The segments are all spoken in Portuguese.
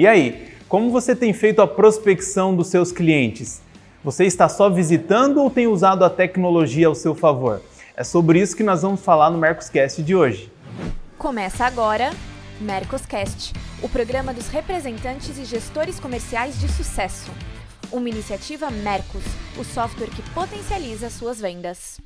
E aí, como você tem feito a prospecção dos seus clientes? Você está só visitando ou tem usado a tecnologia ao seu favor? É sobre isso que nós vamos falar no Mercoscast de hoje. Começa agora Mercoscast, o programa dos representantes e gestores comerciais de sucesso. Uma iniciativa Mercos, o software que potencializa suas vendas.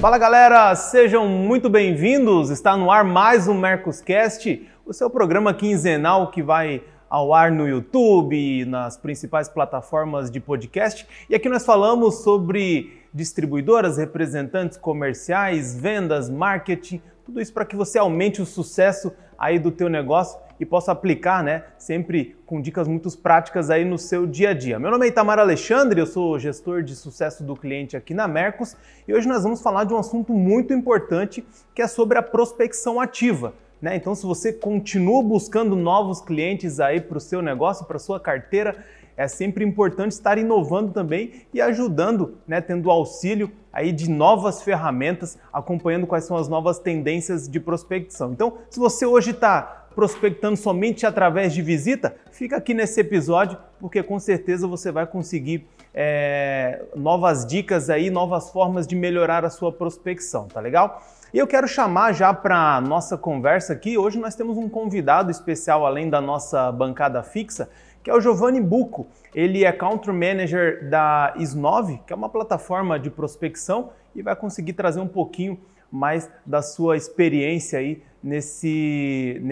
Fala galera, sejam muito bem-vindos. Está no ar mais um Mercoscast, o seu programa quinzenal que vai ao ar no YouTube, nas principais plataformas de podcast. E aqui nós falamos sobre distribuidoras, representantes comerciais, vendas, marketing, tudo isso para que você aumente o sucesso aí do teu negócio e possa aplicar, né, sempre com dicas muito práticas aí no seu dia a dia. Meu nome é Itamar Alexandre, eu sou gestor de sucesso do cliente aqui na Mercos e hoje nós vamos falar de um assunto muito importante que é sobre a prospecção ativa. Né? Então, se você continua buscando novos clientes aí para o seu negócio, para sua carteira, é sempre importante estar inovando também e ajudando, né, tendo auxílio aí de novas ferramentas, acompanhando quais são as novas tendências de prospecção. Então, se você hoje está prospectando somente através de visita, fica aqui nesse episódio, porque com certeza você vai conseguir é, novas dicas aí, novas formas de melhorar a sua prospecção, tá legal? E eu quero chamar já para nossa conversa aqui. Hoje nós temos um convidado especial além da nossa bancada fixa, que é o Giovanni Bucco. Ele é Country Manager da Is9, que é uma plataforma de prospecção e vai conseguir trazer um pouquinho mais da sua experiência aí nesse,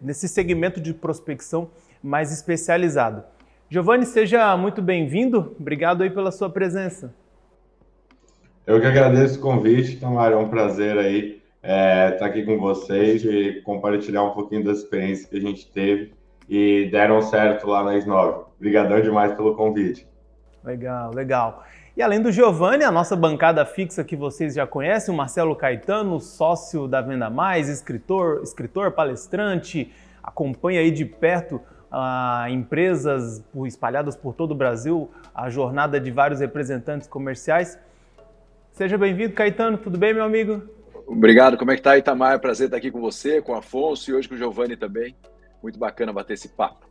nesse segmento de prospecção mais especializado. Giovanni, seja muito bem-vindo. Obrigado aí pela sua presença. Eu que agradeço o convite, Tamara. É um prazer aí é, estar aqui com vocês e compartilhar um pouquinho das experiências que a gente teve e deram certo lá na S9. Obrigadão demais pelo convite. Legal, legal. E além do Giovanni, a nossa bancada fixa que vocês já conhecem, o Marcelo Caetano, sócio da Venda Mais, escritor, escritor, palestrante, acompanha aí de perto uh, empresas espalhadas por todo o Brasil, a jornada de vários representantes comerciais. Seja bem-vindo, Caetano, tudo bem, meu amigo? Obrigado, como é que tá, Itamar? Prazer estar aqui com você, com o Afonso e hoje com o Giovanni também. Muito bacana bater esse papo.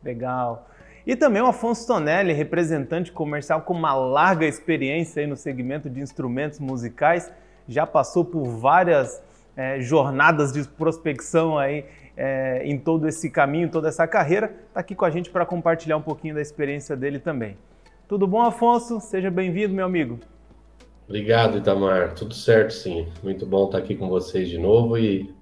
Legal. E também o Afonso Tonelli, representante comercial com uma larga experiência aí no segmento de instrumentos musicais, já passou por várias é, jornadas de prospecção aí é, em todo esse caminho, toda essa carreira, está aqui com a gente para compartilhar um pouquinho da experiência dele também. Tudo bom, Afonso? Seja bem-vindo, meu amigo. Obrigado, Itamar. Tudo certo, sim. Muito bom estar aqui com vocês de novo e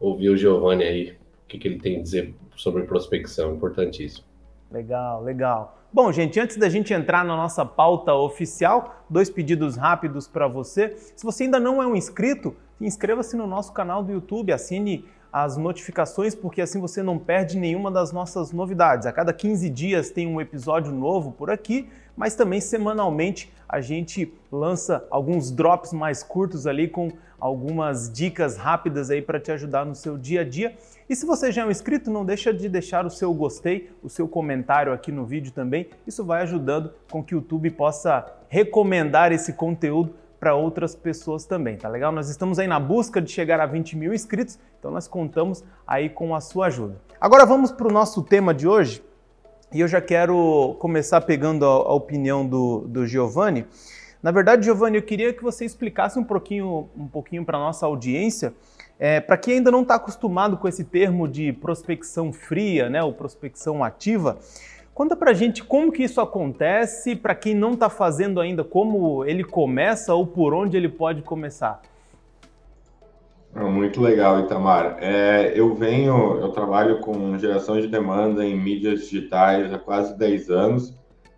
ouvir o Giovanni aí que, que ele tem a dizer sobre prospecção, importantíssimo. Legal, legal. Bom, gente, antes da gente entrar na nossa pauta oficial, dois pedidos rápidos para você. Se você ainda não é um inscrito, inscreva-se no nosso canal do YouTube, assine as notificações, porque assim você não perde nenhuma das nossas novidades. A cada 15 dias tem um episódio novo por aqui, mas também semanalmente a gente lança alguns drops mais curtos ali com algumas dicas rápidas aí para te ajudar no seu dia a dia. E se você já é um inscrito, não deixa de deixar o seu gostei, o seu comentário aqui no vídeo também. Isso vai ajudando com que o YouTube possa recomendar esse conteúdo para outras pessoas também, tá legal? Nós estamos aí na busca de chegar a 20 mil inscritos, então nós contamos aí com a sua ajuda. Agora vamos para o nosso tema de hoje, e eu já quero começar pegando a, a opinião do, do Giovanni. Na verdade, Giovanni, eu queria que você explicasse um pouquinho, um pouquinho para a nossa audiência, é, para quem ainda não está acostumado com esse termo de prospecção fria, né, ou prospecção ativa, conta para a gente como que isso acontece, para quem não está fazendo ainda, como ele começa ou por onde ele pode começar. Muito legal, Itamar. É, eu venho, eu trabalho com geração de demanda em mídias digitais há quase 10 anos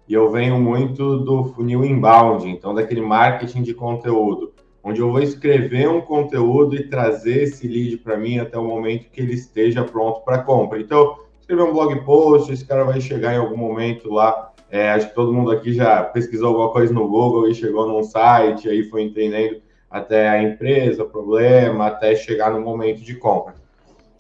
e eu venho muito do funil inbound, então daquele marketing de conteúdo, onde eu vou escrever um conteúdo e trazer esse lead para mim até o momento que ele esteja pronto para compra. Então, escrever um blog post, esse cara vai chegar em algum momento lá. É, acho que todo mundo aqui já pesquisou alguma coisa no Google e chegou num site, aí foi entendendo até a empresa, problema, até chegar no momento de compra.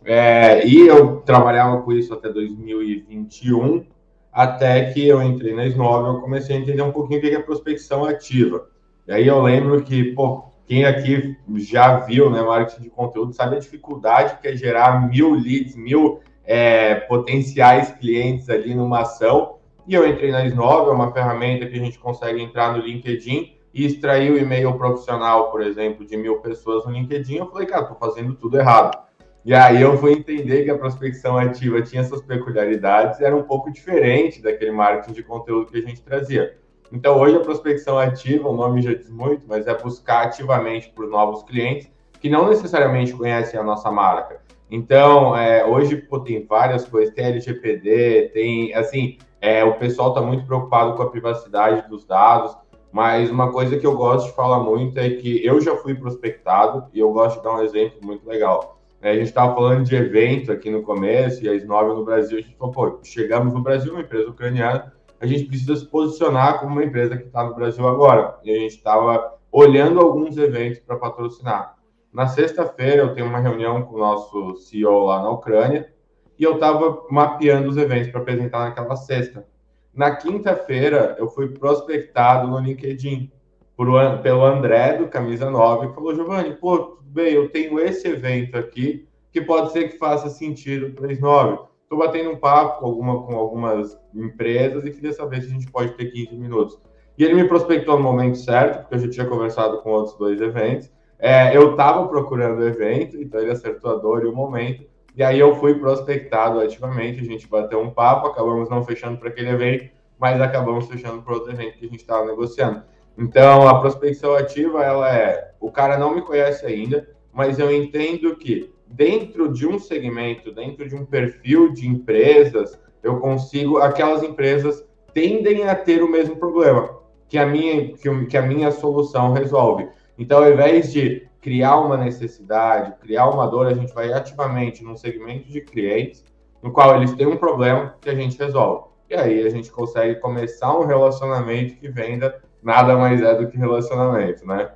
É, e eu trabalhava com isso até 2021 até que eu entrei na Snove, eu comecei a entender um pouquinho o que é prospecção ativa. E aí eu lembro que, pô, quem aqui já viu né, marketing de conteúdo sabe a dificuldade que é gerar mil leads, mil é, potenciais clientes ali numa ação. E eu entrei na Snove, é uma ferramenta que a gente consegue entrar no LinkedIn e extrair o e-mail profissional, por exemplo, de mil pessoas no LinkedIn. Eu falei, cara, tô fazendo tudo errado. E aí eu fui entender que a prospecção ativa tinha suas peculiaridades, era um pouco diferente daquele marketing de conteúdo que a gente trazia. Então hoje a prospecção ativa, o nome já diz muito, mas é buscar ativamente por novos clientes que não necessariamente conhecem a nossa marca. Então, é, hoje pô, tem várias coisas, tem LGPD, tem, assim, é, o pessoal está muito preocupado com a privacidade dos dados, mas uma coisa que eu gosto de falar muito é que eu já fui prospectado e eu gosto de dar um exemplo muito legal. É, a gente estava falando de evento aqui no começo e a Snove no Brasil, a gente falou, pô, chegamos no Brasil, uma empresa ucraniana, a gente precisa se posicionar como uma empresa que está no Brasil agora. E a gente estava olhando alguns eventos para patrocinar. Na sexta-feira, eu tenho uma reunião com o nosso CEO lá na Ucrânia e eu estava mapeando os eventos para apresentar naquela sexta. Na quinta-feira, eu fui prospectado no LinkedIn por, pelo André, do Camisa 9, que falou: Giovanni, pô, tudo bem, eu tenho esse evento aqui que pode ser que faça sentido para as 9. Estou batendo um papo com, alguma, com algumas empresas e queria saber se a gente pode ter 15 minutos. E ele me prospectou no momento certo, porque eu já tinha conversado com outros dois eventos. É, eu estava procurando o evento, então ele acertou a dor e o momento. E aí eu fui prospectado ativamente, a gente bateu um papo, acabamos não fechando para aquele evento, mas acabamos fechando para outro evento que a gente estava negociando. Então, a prospecção ativa, ela é, o cara não me conhece ainda, mas eu entendo que dentro de um segmento, dentro de um perfil de empresas, eu consigo, aquelas empresas tendem a ter o mesmo problema que a minha, que, que a minha solução resolve. Então, ao invés de criar uma necessidade, criar uma dor, a gente vai ativamente num segmento de clientes no qual eles têm um problema que a gente resolve. E aí a gente consegue começar um relacionamento que venda nada mais é do que relacionamento, né?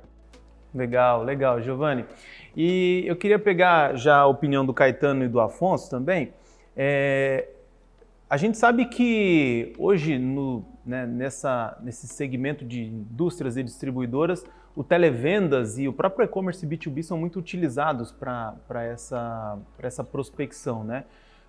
Legal, legal, Giovanni. E eu queria pegar já a opinião do Caetano e do Afonso também. É, a gente sabe que hoje, no, né, nessa, nesse segmento de indústrias e distribuidoras, o televendas e o próprio e-commerce B2B são muito utilizados para essa, essa prospecção, né?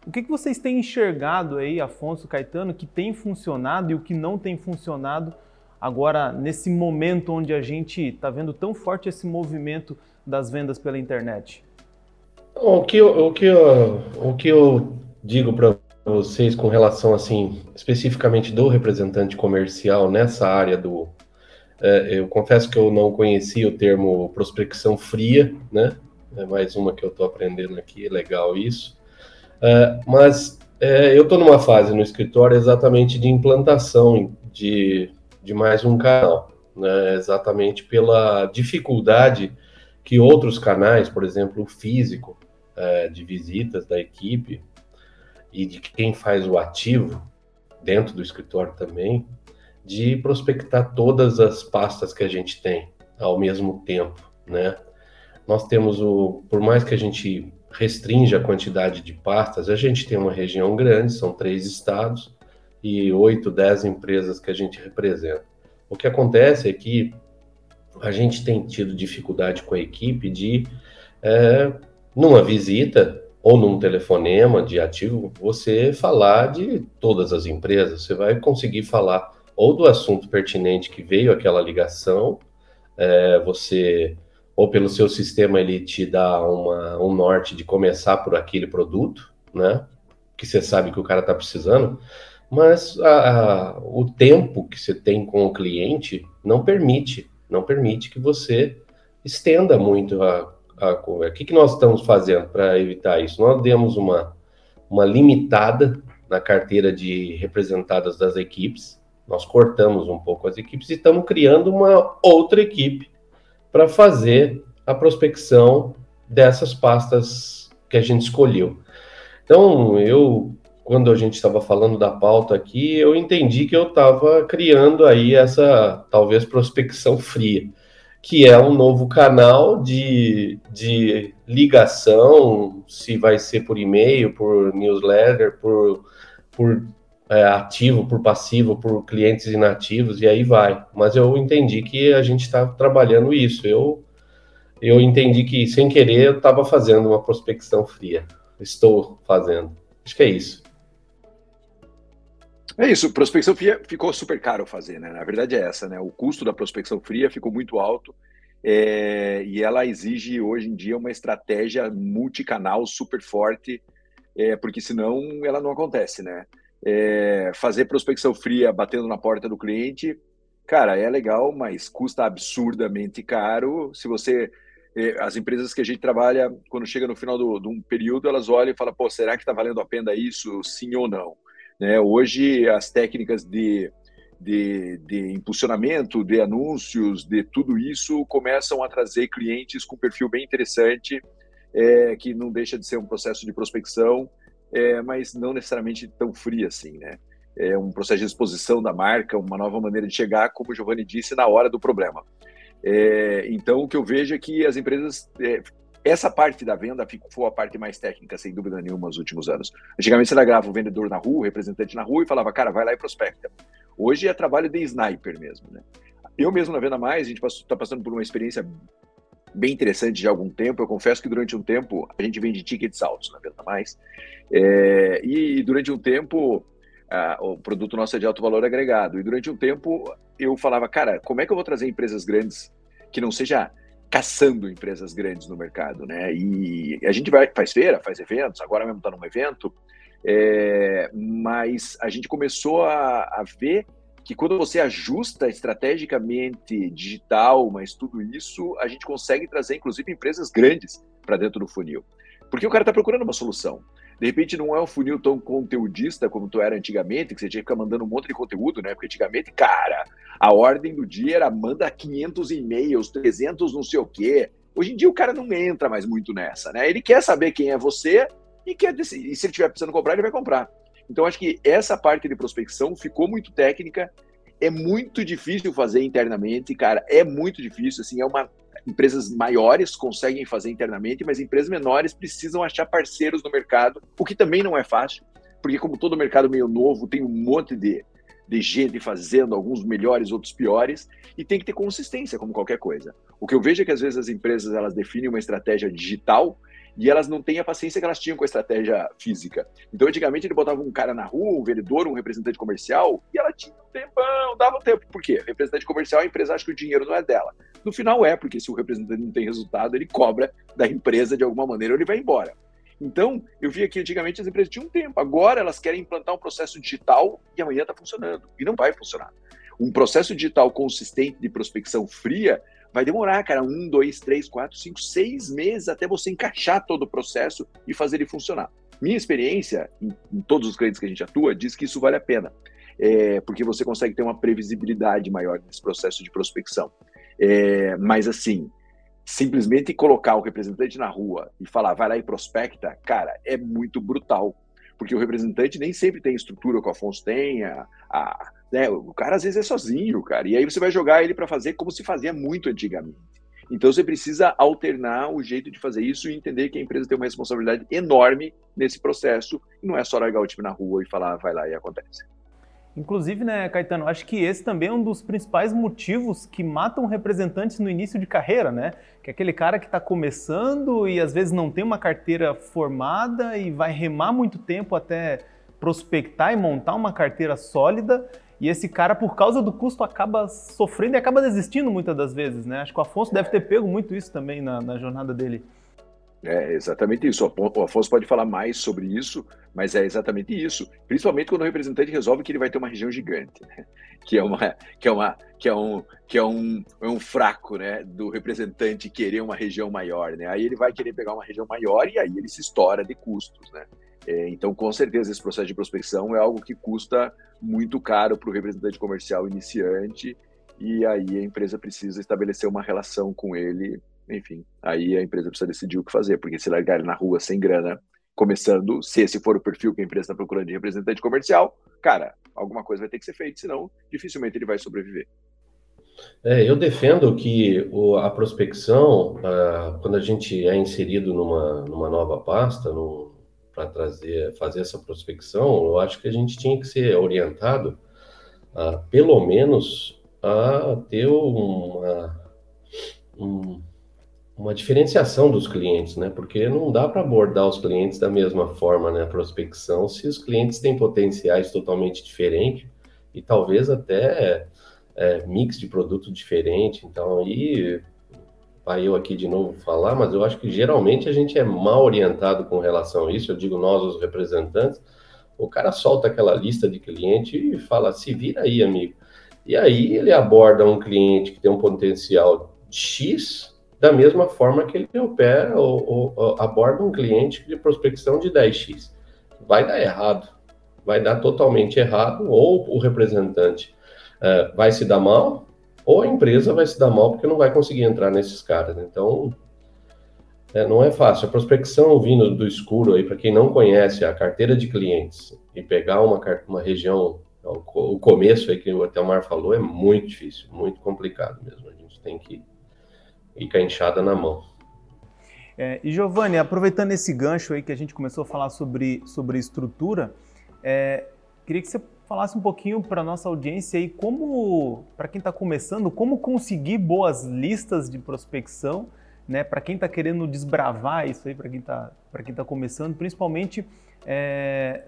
O que, que vocês têm enxergado aí, Afonso, Caetano, que tem funcionado e o que não tem funcionado agora nesse momento onde a gente está vendo tão forte esse movimento das vendas pela internet? O que eu, o que eu, o que eu digo para vocês com relação assim especificamente do representante comercial nessa área do eu confesso que eu não conhecia o termo prospecção fria, né? É mais uma que eu estou aprendendo aqui, é legal isso. É, mas é, eu estou numa fase no escritório exatamente de implantação de de mais um canal, né? exatamente pela dificuldade que outros canais, por exemplo, o físico, é, de visitas da equipe e de quem faz o ativo dentro do escritório também, de prospectar todas as pastas que a gente tem ao mesmo tempo, né? Nós temos o, por mais que a gente restrinja a quantidade de pastas, a gente tem uma região grande, são três estados, e 8, 10 empresas que a gente representa. O que acontece é que a gente tem tido dificuldade com a equipe de, é, numa visita ou num telefonema de ativo, você falar de todas as empresas. Você vai conseguir falar ou do assunto pertinente que veio aquela ligação, é, você ou pelo seu sistema ele te dá uma, um norte de começar por aquele produto, né? Que você sabe que o cara está precisando, mas a, a, o tempo que você tem com o cliente não permite, não permite que você estenda muito a, a O que, que nós estamos fazendo para evitar isso? Nós demos uma, uma limitada na carteira de representadas das equipes, nós cortamos um pouco as equipes e estamos criando uma outra equipe para fazer a prospecção dessas pastas que a gente escolheu. Então, eu quando a gente estava falando da pauta aqui, eu entendi que eu estava criando aí essa, talvez, prospecção fria, que é um novo canal de, de ligação, se vai ser por e-mail, por newsletter, por, por é, ativo, por passivo, por clientes inativos, e aí vai. Mas eu entendi que a gente está trabalhando isso. Eu, eu entendi que, sem querer, eu estava fazendo uma prospecção fria. Estou fazendo. Acho que é isso. É isso, prospecção fria ficou super caro fazer, né? Na verdade é essa, né? O custo da prospecção fria ficou muito alto é, e ela exige hoje em dia uma estratégia multicanal super forte, é, porque senão ela não acontece, né? É, fazer prospecção fria batendo na porta do cliente, cara, é legal, mas custa absurdamente caro. Se você é, as empresas que a gente trabalha, quando chega no final do, de um período, elas olham e falam, pô, será que está valendo a pena isso, sim ou não? Né? Hoje, as técnicas de, de, de, impulsionamento, de anúncios, de tudo isso, começam a trazer clientes com perfil bem interessante, é, que não deixa de ser um processo de prospecção, é, mas não necessariamente tão frio assim, né? É um processo de exposição da marca, uma nova maneira de chegar, como o Giovanni disse, na hora do problema. É, então, o que eu vejo é que as empresas é, essa parte da venda foi a parte mais técnica, sem dúvida nenhuma, nos últimos anos. Antigamente você grava o vendedor na rua, o representante na rua e falava, cara, vai lá e prospecta. Hoje é trabalho de sniper mesmo, né? Eu mesmo na Venda Mais, a gente está passando por uma experiência bem interessante de algum tempo. Eu confesso que durante um tempo a gente vende tickets altos na Venda Mais. É, e durante um tempo o produto nosso é de alto valor agregado. E durante um tempo eu falava, cara, como é que eu vou trazer empresas grandes que não seja caçando empresas grandes no mercado, né? E a gente vai, faz feira, faz eventos, agora mesmo está num evento, é, mas a gente começou a, a, ver que quando você ajusta estrategicamente digital, mas tudo isso, a gente consegue trazer, inclusive, empresas grandes para dentro do funil. Porque o cara está procurando uma solução. De repente não é um funil tão conteudista como tu era antigamente, que você tinha que ficar mandando um monte de conteúdo, né? Porque antigamente, cara, a ordem do dia era manda 500 e-mails, 300 não sei o quê. Hoje em dia o cara não entra mais muito nessa, né? Ele quer saber quem é você e quer. E se ele estiver precisando comprar, ele vai comprar. Então acho que essa parte de prospecção ficou muito técnica, é muito difícil fazer internamente, cara, é muito difícil, assim, é uma Empresas maiores conseguem fazer internamente, mas empresas menores precisam achar parceiros no mercado, o que também não é fácil, porque como todo mercado meio novo, tem um monte de, de gente fazendo, alguns melhores, outros piores, e tem que ter consistência, como qualquer coisa. O que eu vejo é que às vezes as empresas elas definem uma estratégia digital e elas não têm a paciência que elas tinham com a estratégia física. Então, antigamente, ele botava um cara na rua, um vendedor, um representante comercial, e ela tinha um tempão, dava um tempo. Por quê? Representante comercial, a empresa acha que o dinheiro não é dela. No final é, porque se o representante não tem resultado, ele cobra da empresa de alguma maneira ou ele vai embora. Então, eu vi que antigamente as empresas tinham um tempo, agora elas querem implantar um processo digital e amanhã está funcionando. E não vai funcionar. Um processo digital consistente de prospecção fria vai demorar, cara, um, dois, três, quatro, cinco, seis meses até você encaixar todo o processo e fazer ele funcionar. Minha experiência, em, em todos os clientes que a gente atua, diz que isso vale a pena, é, porque você consegue ter uma previsibilidade maior nesse processo de prospecção. É, mas assim, simplesmente colocar o representante na rua e falar, vai lá e prospecta, cara, é muito brutal. Porque o representante nem sempre tem estrutura que o Afonso tem, a, a né? O cara às vezes é sozinho, cara. E aí você vai jogar ele para fazer como se fazia muito antigamente. Então você precisa alternar o jeito de fazer isso e entender que a empresa tem uma responsabilidade enorme nesse processo e não é só largar o time na rua e falar vai lá e acontece. Inclusive, né, Caetano, acho que esse também é um dos principais motivos que matam representantes no início de carreira, né? Que é aquele cara que está começando e às vezes não tem uma carteira formada e vai remar muito tempo até prospectar e montar uma carteira sólida e esse cara, por causa do custo, acaba sofrendo e acaba desistindo muitas das vezes, né? Acho que o Afonso deve ter pego muito isso também na, na jornada dele. É exatamente isso. O Afonso pode falar mais sobre isso, mas é exatamente isso. Principalmente quando o representante resolve que ele vai ter uma região gigante, né? que é uma, que é uma, que é um, que é um, é um fraco, né, do representante querer uma região maior, né? Aí ele vai querer pegar uma região maior e aí ele se estoura de custos, né? É, então, com certeza, esse processo de prospecção é algo que custa muito caro para o representante comercial iniciante, e aí a empresa precisa estabelecer uma relação com ele. Enfim, aí a empresa precisa decidir o que fazer, porque se largar ele na rua sem grana, começando, se esse for o perfil que a empresa está procurando de representante comercial, cara, alguma coisa vai ter que ser feita, senão dificilmente ele vai sobreviver. É, eu defendo que o, a prospecção, ah, quando a gente é inserido numa, numa nova pasta, num, para trazer, fazer essa prospecção, eu acho que a gente tinha que ser orientado, a, pelo menos, a ter uma, um, uma diferenciação dos clientes, né? Porque não dá para abordar os clientes da mesma forma, né? A prospecção, se os clientes têm potenciais totalmente diferentes e talvez até é, mix de produto diferente. Então, aí vai eu aqui de novo falar, mas eu acho que geralmente a gente é mal orientado com relação a isso. Eu digo nós, os representantes, o cara solta aquela lista de cliente e fala: se vira aí, amigo. E aí ele aborda um cliente que tem um potencial X da mesma forma que ele opera ou, ou, aborda um cliente de prospecção de 10x. Vai dar errado, vai dar totalmente errado, ou o representante uh, vai se dar mal, ou a empresa vai se dar mal porque não vai conseguir entrar nesses caras. Então, é, não é fácil. A prospecção vindo do escuro aí, para quem não conhece a carteira de clientes e pegar uma, uma região, o começo aí que o Telmar falou, é muito difícil, muito complicado mesmo. A gente tem que e com a enxada na mão. É, e Giovanni, aproveitando esse gancho aí que a gente começou a falar sobre, sobre estrutura, é, queria que você falasse um pouquinho para nossa audiência aí como, para quem está começando, como conseguir boas listas de prospecção, né? Para quem está querendo desbravar isso aí, para quem está para quem tá começando, principalmente é,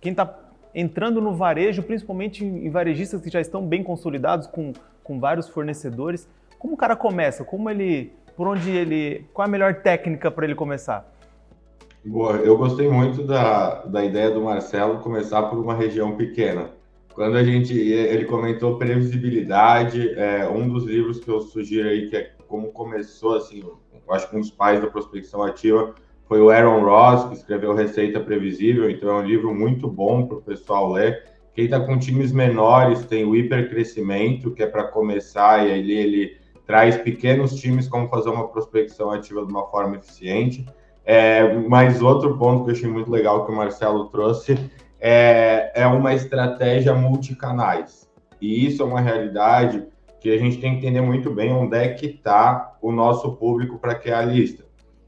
quem está entrando no varejo, principalmente em varejistas que já estão bem consolidados com, com vários fornecedores. Como o cara começa? Como ele, por onde ele, qual a melhor técnica para ele começar? Boa, eu gostei muito da, da ideia do Marcelo começar por uma região pequena. Quando a gente, ele comentou previsibilidade, é, um dos livros que eu sugiro aí, que é como começou, assim, acho que um dos pais da prospecção ativa foi o Aaron Ross, que escreveu Receita Previsível, então é um livro muito bom para o pessoal ler. Quem está com times menores tem o Hipercrescimento, que é para começar, e aí ele traz pequenos times como fazer uma prospecção ativa de uma forma eficiente. É, mas outro ponto que eu achei muito legal que o Marcelo trouxe é, é uma estratégia multicanais. E isso é uma realidade que a gente tem que entender muito bem onde é que está o nosso público para criar a lista.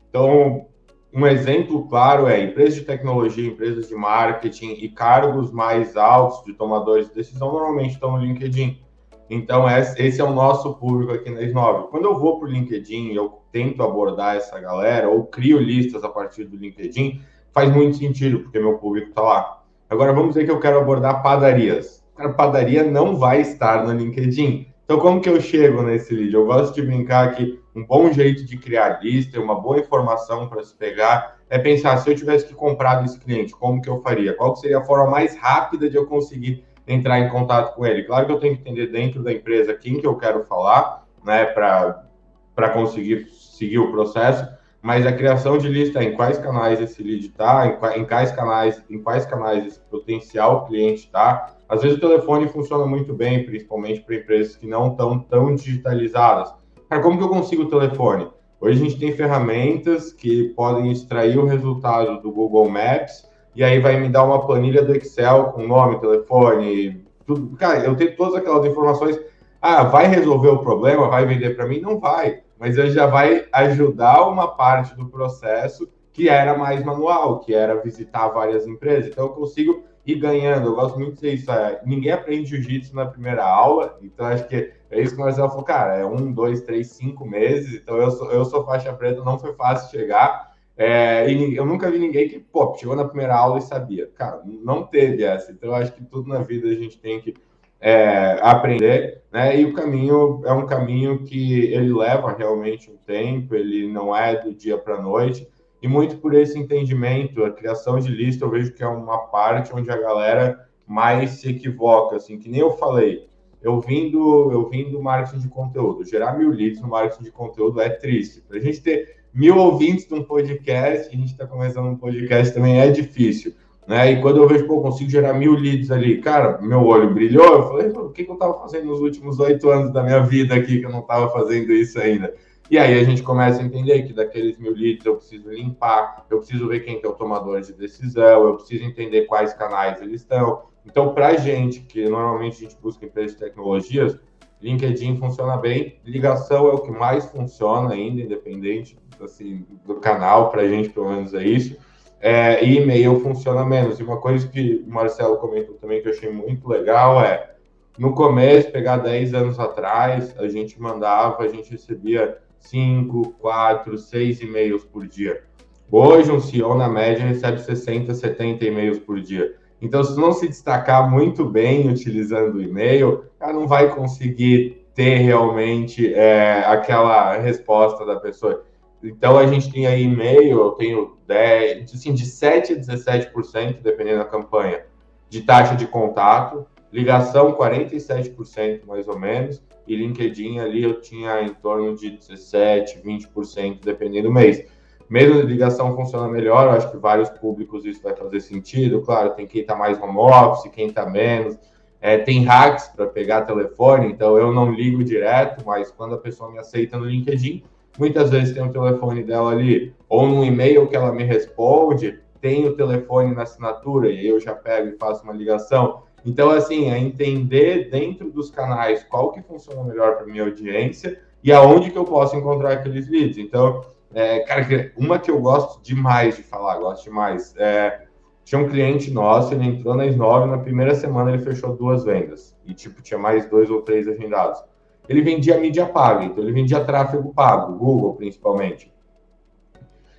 Então, um exemplo claro é empresas de tecnologia, empresas de marketing e cargos mais altos de tomadores de decisão normalmente estão no LinkedIn. Então, esse é o nosso público aqui na Snove. Quando eu vou para o LinkedIn e eu tento abordar essa galera, ou crio listas a partir do LinkedIn, faz muito sentido, porque meu público está lá. Agora, vamos dizer que eu quero abordar padarias. A padaria não vai estar no LinkedIn. Então, como que eu chego nesse lead? Eu gosto de brincar que um bom jeito de criar lista, uma boa informação para se pegar, é pensar, se eu tivesse que comprar desse cliente, como que eu faria? Qual seria a forma mais rápida de eu conseguir entrar em contato com ele. Claro que eu tenho que entender dentro da empresa quem que eu quero falar, né, para conseguir seguir o processo, mas a criação de lista em quais canais esse lead está, em, em, quais canais, em quais canais esse potencial cliente está. Às vezes o telefone funciona muito bem, principalmente para empresas que não estão tão digitalizadas. Cara, como que eu consigo o telefone? Hoje a gente tem ferramentas que podem extrair o resultado do Google Maps e aí vai me dar uma planilha do Excel com nome, telefone, tudo. Cara, eu tenho todas aquelas informações. Ah, vai resolver o problema? Vai vender para mim? Não vai. Mas ele já vai ajudar uma parte do processo que era mais manual, que era visitar várias empresas. Então eu consigo ir ganhando. Eu gosto muito disso. É, ninguém aprende jiu-jitsu na primeira aula, então acho que é isso que o Marcelo falou, cara, é um, dois, três, cinco meses. Então eu sou, eu sou faixa preta, não foi fácil chegar é, e eu nunca vi ninguém que, pô, chegou na primeira aula e sabia. Cara, não teve essa. Então, eu acho que tudo na vida a gente tem que é, aprender, né? E o caminho é um caminho que ele leva realmente um tempo, ele não é do dia para a noite. E muito por esse entendimento, a criação de lista, eu vejo que é uma parte onde a galera mais se equivoca, assim, que nem eu falei. Eu vim do, eu vim do marketing de conteúdo. Gerar mil leads no marketing de conteúdo é triste. Para a gente ter mil ouvintes de um podcast, a gente está começando um podcast também é difícil. Né? E quando eu vejo, pô, eu consigo gerar mil leads ali, cara, meu olho brilhou, eu falei, o que, que eu estava fazendo nos últimos oito anos da minha vida aqui que eu não estava fazendo isso ainda? E aí a gente começa a entender que daqueles mil leads eu preciso limpar, eu preciso ver quem que é o tomador de decisão, eu preciso entender quais canais eles estão. Então, para gente, que normalmente a gente busca empresas de tecnologias, LinkedIn funciona bem, ligação é o que mais funciona ainda, independente assim, do canal, para a gente pelo menos é isso. É, e e-mail funciona menos. E uma coisa que o Marcelo comentou também que eu achei muito legal é, no começo, pegar 10 anos atrás, a gente mandava, a gente recebia 5, 4, 6 e-mails por dia. Hoje, um CEO, na média, recebe 60, 70 e-mails por dia. Então, se não se destacar muito bem utilizando o e-mail, ela não vai conseguir ter realmente é, aquela resposta da pessoa. Então, a gente tem aí e-mail, eu tenho 10, assim, de 7 a 17%, dependendo da campanha, de taxa de contato, ligação 47% mais ou menos, e LinkedIn ali eu tinha em torno de 17, 20%, dependendo do mês. Mesmo a ligação funciona melhor, eu acho que vários públicos isso vai fazer sentido. Claro, tem quem está mais home office, quem está menos. É, tem hacks para pegar telefone, então eu não ligo direto, mas quando a pessoa me aceita no LinkedIn, muitas vezes tem o telefone dela ali, ou no e-mail que ela me responde, tem o telefone na assinatura, e eu já pego e faço uma ligação. Então, assim, é entender dentro dos canais qual que funciona melhor para minha audiência e aonde que eu posso encontrar aqueles leads. Então, é, cara, uma que eu gosto demais de falar, gosto demais. É, tinha um cliente nosso, ele entrou na S9, na primeira semana ele fechou duas vendas. E, tipo, tinha mais dois ou três agendados. Ele vendia mídia paga, então ele vendia tráfego pago, Google principalmente.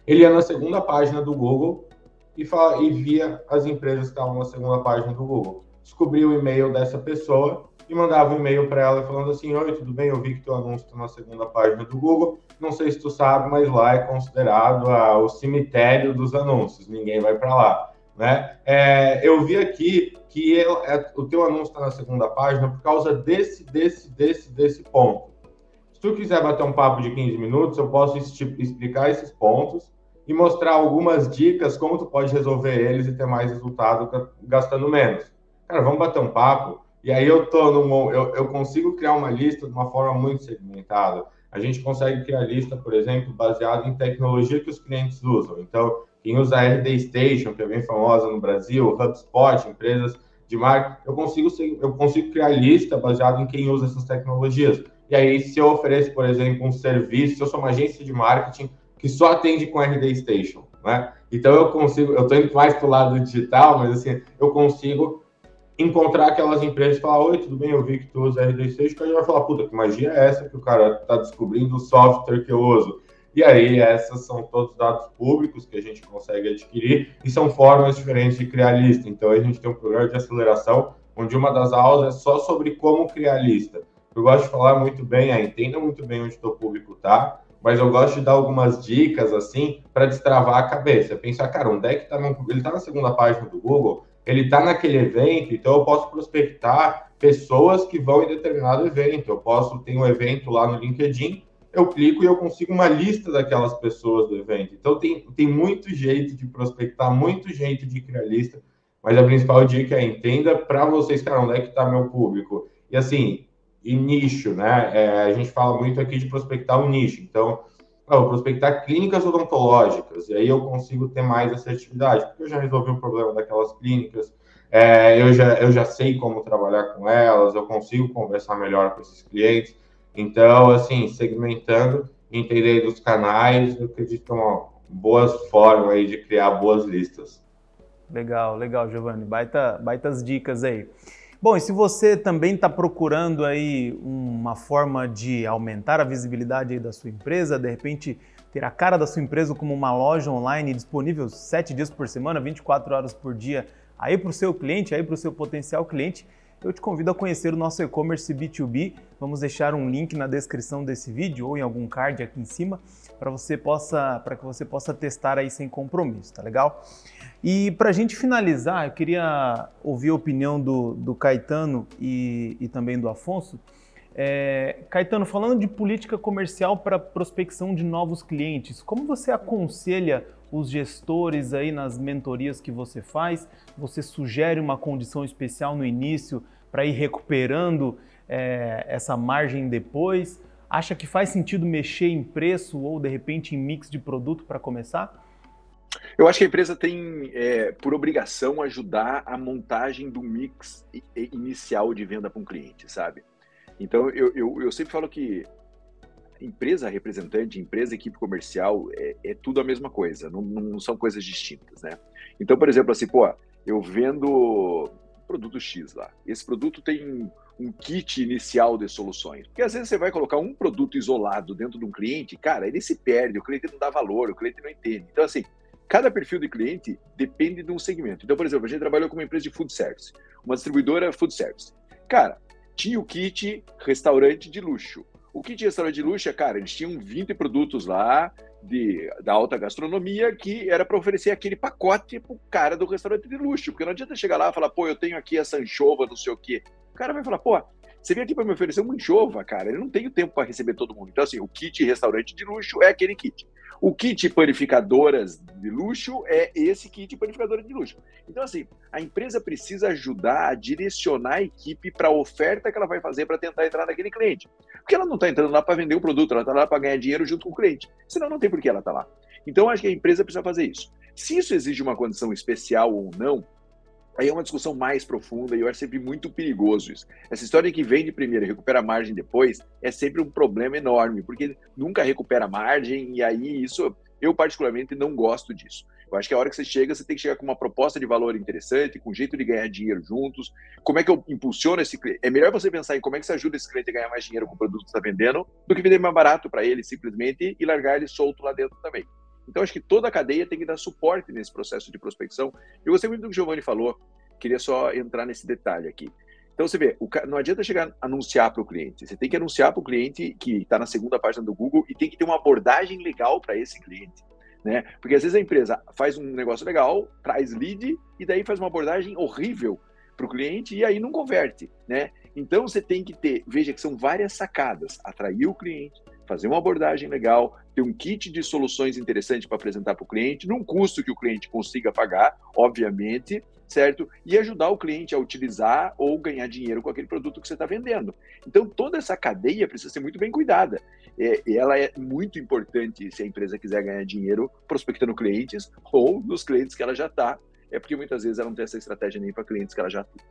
Ele ia na segunda página do Google e, fala, e via as empresas que estavam na segunda página do Google. Descobria o e-mail dessa pessoa e mandava um e-mail para ela falando assim: Oi, tudo bem? Eu vi que teu anúncio está na segunda página do Google. Não sei se tu sabe, mas lá é considerado a, o cemitério dos anúncios. Ninguém vai para lá. Né? É, eu vi aqui que é, o teu anúncio está na segunda página por causa desse, desse, desse, desse ponto. Se tu quiser bater um papo de 15 minutos, eu posso explicar esses pontos e mostrar algumas dicas como tu pode resolver eles e ter mais resultado gastando menos. Cara, vamos bater um papo e aí eu tô num, eu, eu consigo criar uma lista de uma forma muito segmentada. A gente consegue criar lista, por exemplo, baseada em tecnologia que os clientes usam. Então, quem usa a RD Station, que é bem famosa no Brasil, HubSpot, empresas de marca, eu consigo, eu consigo criar lista baseada em quem usa essas tecnologias. E aí, se eu ofereço, por exemplo, um serviço, se eu sou uma agência de marketing que só atende com RD Station, né? Então eu consigo, eu estou indo mais para o lado digital, mas assim, eu consigo encontrar aquelas empresas e falar, oi, tudo bem, eu vi que tu usa RD6, que a gente vai falar, puta, que magia é essa que o cara está descobrindo o software que eu uso? E aí, essas são todos dados públicos que a gente consegue adquirir e são formas diferentes de criar lista. Então, a gente tem um programa de aceleração, onde uma das aulas é só sobre como criar lista. Eu gosto de falar muito bem, é, entenda muito bem onde o teu público está, mas eu gosto de dar algumas dicas, assim, para destravar a cabeça. Pensar, cara, onde é que está meu... Ele está na segunda página do Google, ele está naquele evento, então eu posso prospectar pessoas que vão em determinado evento. Eu posso ter um evento lá no LinkedIn, eu clico e eu consigo uma lista daquelas pessoas do evento. Então tem, tem muito jeito de prospectar, muito jeito de criar lista, mas a principal dica é entenda para vocês, cara, onde é que está meu público? E assim, e nicho, né? É, a gente fala muito aqui de prospectar o um nicho. Então, eu vou prospectar clínicas odontológicas, e aí eu consigo ter mais assertividade, porque eu já resolvi o problema daquelas clínicas, é, eu, já, eu já sei como trabalhar com elas, eu consigo conversar melhor com esses clientes. Então, assim, segmentando, entender os canais, eu acredito uma boa forma aí de criar boas listas. Legal, legal, Giovanni. Baita, baitas dicas aí. Bom, e se você também está procurando aí uma forma de aumentar a visibilidade da sua empresa, de repente ter a cara da sua empresa como uma loja online disponível sete dias por semana, 24 horas por dia, aí para o seu cliente, aí para o seu potencial cliente, eu te convido a conhecer o nosso e-commerce B2B. Vamos deixar um link na descrição desse vídeo ou em algum card aqui em cima para você possa, para que você possa testar aí sem compromisso, tá legal? E para a gente finalizar, eu queria ouvir a opinião do, do Caetano e, e também do Afonso. É, Caetano, falando de política comercial para prospecção de novos clientes, como você aconselha os gestores aí nas mentorias que você faz? Você sugere uma condição especial no início para ir recuperando é, essa margem depois? Acha que faz sentido mexer em preço ou de repente em mix de produto para começar? Eu acho que a empresa tem, é, por obrigação, ajudar a montagem do mix inicial de venda para um cliente, sabe? Então, eu, eu, eu, sempre falo que empresa representante, empresa equipe comercial, é, é tudo a mesma coisa, não, não, são coisas distintas, né? Então, por exemplo, assim, pô, eu vendo produto X lá. Esse produto tem um kit inicial de soluções. Porque às vezes você vai colocar um produto isolado dentro de um cliente, cara, ele se perde, o cliente não dá valor, o cliente não entende. Então, assim, cada perfil de cliente depende de um segmento. Então, por exemplo, a gente trabalhou com uma empresa de food service, uma distribuidora food service. Cara, tinha o kit restaurante de luxo. O kit restaurante de luxo, é, cara, eles tinham 20 produtos lá de, da alta gastronomia que era para oferecer aquele pacote pro cara do restaurante de luxo. Porque não adianta chegar lá e falar, pô, eu tenho aqui essa anchova, não sei o quê. O cara vai falar, pô, você veio aqui para me oferecer uma anchova, cara. Ele não tem o tempo para receber todo mundo. Então, assim, o kit restaurante de luxo é aquele kit. O kit panificadoras de luxo é esse kit panificadora de luxo. Então, assim, a empresa precisa ajudar a direcionar a equipe para a oferta que ela vai fazer para tentar entrar naquele cliente. Porque ela não está entrando lá para vender o produto, ela está lá para ganhar dinheiro junto com o cliente. Senão, não tem por que ela está lá. Então, acho que a empresa precisa fazer isso. Se isso exige uma condição especial ou não, Aí é uma discussão mais profunda e eu acho sempre muito perigoso isso. Essa história que vende primeiro e recupera a margem depois é sempre um problema enorme, porque nunca recupera a margem e aí isso eu particularmente não gosto disso. Eu acho que a hora que você chega, você tem que chegar com uma proposta de valor interessante, com um jeito de ganhar dinheiro juntos. Como é que eu impulsiono esse cliente? É melhor você pensar em como é que você ajuda esse cliente a ganhar mais dinheiro com o produto que está vendendo, do que vender mais barato para ele simplesmente e largar ele solto lá dentro também. Então, acho que toda a cadeia tem que dar suporte nesse processo de prospecção. Eu gostei muito do que o Giovanni falou, queria só entrar nesse detalhe aqui. Então, você vê, não adianta chegar anunciar para o cliente, você tem que anunciar para o cliente que está na segunda página do Google e tem que ter uma abordagem legal para esse cliente. Né? Porque às vezes a empresa faz um negócio legal, traz lead e daí faz uma abordagem horrível para o cliente e aí não converte, né? Então você tem que ter, veja que são várias sacadas, atrair o cliente, fazer uma abordagem legal, ter um kit de soluções interessantes para apresentar para o cliente, num custo que o cliente consiga pagar, obviamente, certo? E ajudar o cliente a utilizar ou ganhar dinheiro com aquele produto que você está vendendo. Então, toda essa cadeia precisa ser muito bem cuidada. É, ela é muito importante se a empresa quiser ganhar dinheiro prospectando clientes ou nos clientes que ela já está. É porque muitas vezes ela não tem essa estratégia nem para clientes que ela já tem.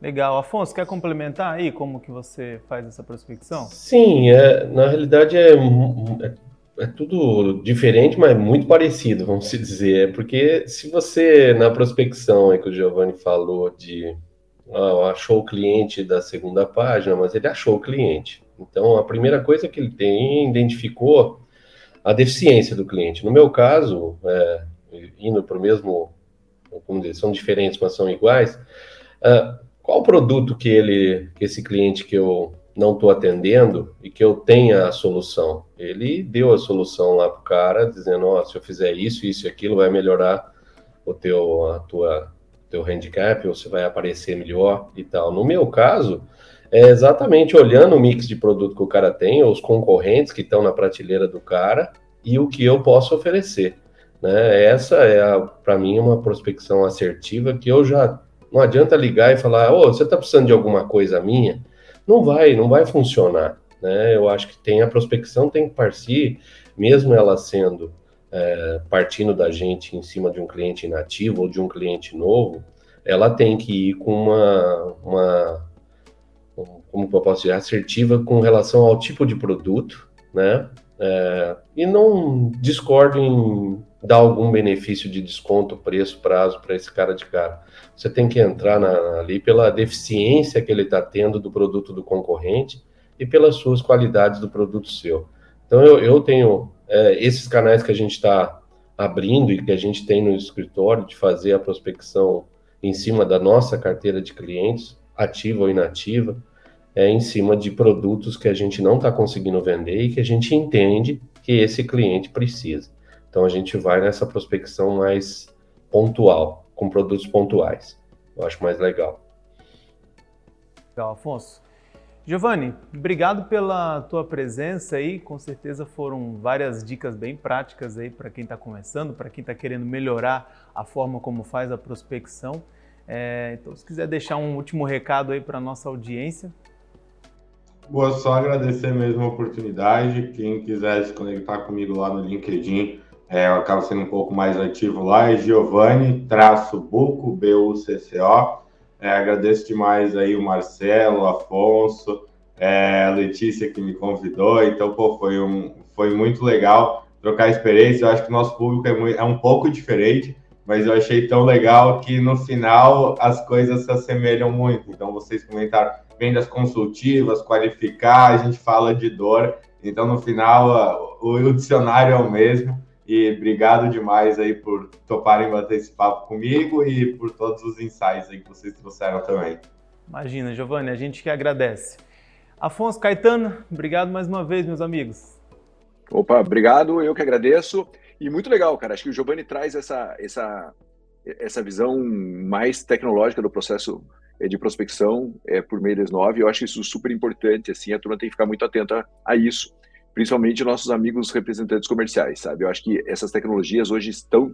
Legal. Afonso, quer complementar aí como que você faz essa prospecção? Sim, é, na realidade é, é, é tudo diferente, mas muito parecido, vamos dizer. É porque se você, na prospecção aí que o Giovanni falou de ah, achou o cliente da segunda página, mas ele achou o cliente. Então, a primeira coisa que ele tem, identificou a deficiência do cliente. No meu caso, é, indo para o mesmo, como dizer, são diferentes, mas são iguais, uh, qual produto que ele, esse cliente que eu não estou atendendo e que eu tenha a solução? Ele deu a solução lá para o cara, dizendo, oh, se eu fizer isso, isso e aquilo, vai melhorar o teu, a tua, teu handicap, ou você vai aparecer melhor e tal. No meu caso, é exatamente olhando o mix de produto que o cara tem, os concorrentes que estão na prateleira do cara e o que eu posso oferecer. Né? Essa é, para mim, uma prospecção assertiva que eu já não adianta ligar e falar, ô, oh, você está precisando de alguma coisa minha? Não vai, não vai funcionar. Né? Eu acho que tem a prospecção, tem que partir, mesmo ela sendo é, partindo da gente em cima de um cliente inativo ou de um cliente novo, ela tem que ir com uma, uma como eu posso dizer, assertiva com relação ao tipo de produto, né? É, e não discordo em dar algum benefício de desconto, preço, prazo para esse cara de cara. Você tem que entrar na, ali pela deficiência que ele está tendo do produto do concorrente e pelas suas qualidades do produto seu. Então eu, eu tenho é, esses canais que a gente está abrindo e que a gente tem no escritório de fazer a prospecção em cima da nossa carteira de clientes, ativa ou inativa, é em cima de produtos que a gente não está conseguindo vender e que a gente entende que esse cliente precisa. Então a gente vai nessa prospecção mais pontual, com produtos pontuais. Eu acho mais legal. Legal, Afonso. Giovanni, obrigado pela tua presença aí. Com certeza foram várias dicas bem práticas aí para quem está começando, para quem está querendo melhorar a forma como faz a prospecção. É, então, se quiser deixar um último recado aí para a nossa audiência. Boa, só agradecer mesmo a oportunidade. Quem quiser se conectar comigo lá no LinkedIn, é, sendo um pouco mais ativo lá, é Giovanni, traço Buco, B-U-C-C-O. É, agradeço demais aí o Marcelo, o Afonso, é, a Letícia que me convidou. Então, pô, foi, um, foi muito legal trocar experiência. Eu acho que o nosso público é, muito, é um pouco diferente. mas eu achei tão legal que no final as coisas se assemelham muito. Então vocês comentaram vendas consultivas, qualificar, a gente fala de dor. Então no final o, o dicionário é o mesmo. E obrigado demais aí por toparem bater esse papo comigo e por todos os insights aí que vocês trouxeram também. Imagina, Giovanni, a gente que agradece. Afonso Caetano, obrigado mais uma vez, meus amigos. Opa, obrigado, eu que agradeço. E muito legal, cara. Acho que o Giovanni traz essa, essa, essa visão mais tecnológica do processo de prospecção é, por meio das nove. Eu acho isso super importante. Assim, a turma tem que ficar muito atenta a isso, principalmente nossos amigos representantes comerciais, sabe? Eu acho que essas tecnologias hoje estão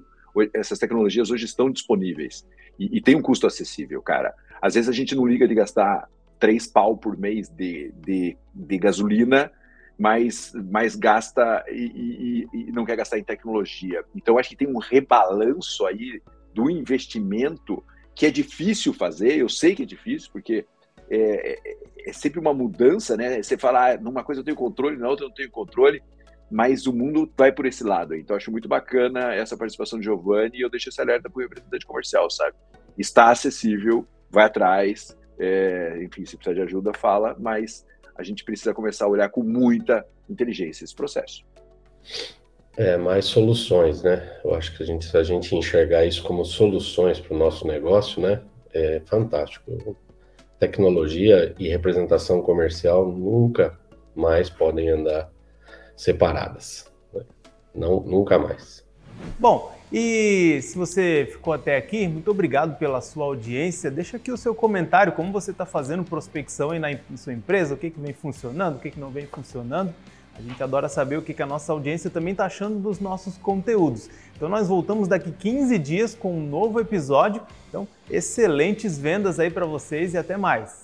essas tecnologias hoje estão disponíveis e, e tem um custo acessível, cara. Às vezes a gente não liga de gastar três pau por mês de, de, de gasolina mas, mas gasta e, e, e, não quer gastar em tecnologia. Então, acho que tem um rebalanço aí do investimento que é difícil fazer, eu sei que é difícil, porque é, é sempre uma mudança, né? Você fala, ah, numa coisa eu tenho controle, na outra eu não tenho controle, mas o mundo vai por esse lado. Então, acho muito bacana essa participação de Giovanni e eu deixo esse alerta para o representante comercial, sabe? Está acessível, vai atrás, é, enfim, se precisar de ajuda, fala, mas a gente precisa começar a olhar com muita inteligência esse processo. É, mais soluções, né? Eu acho que a gente, se a gente enxergar isso como soluções para o nosso negócio, né? É fantástico. Tecnologia e representação comercial nunca mais podem andar separadas. Né? Não, nunca mais. Bom, e se você ficou até aqui, muito obrigado pela sua audiência. Deixa aqui o seu comentário, como você está fazendo prospecção aí na sua empresa, o que, que vem funcionando, o que, que não vem funcionando. A gente adora saber o que, a nossa audiência também está achando dos nossos conteúdos. Então nós voltamos daqui 15 dias com um novo episódio. Então, excelentes vendas aí para vocês e até mais.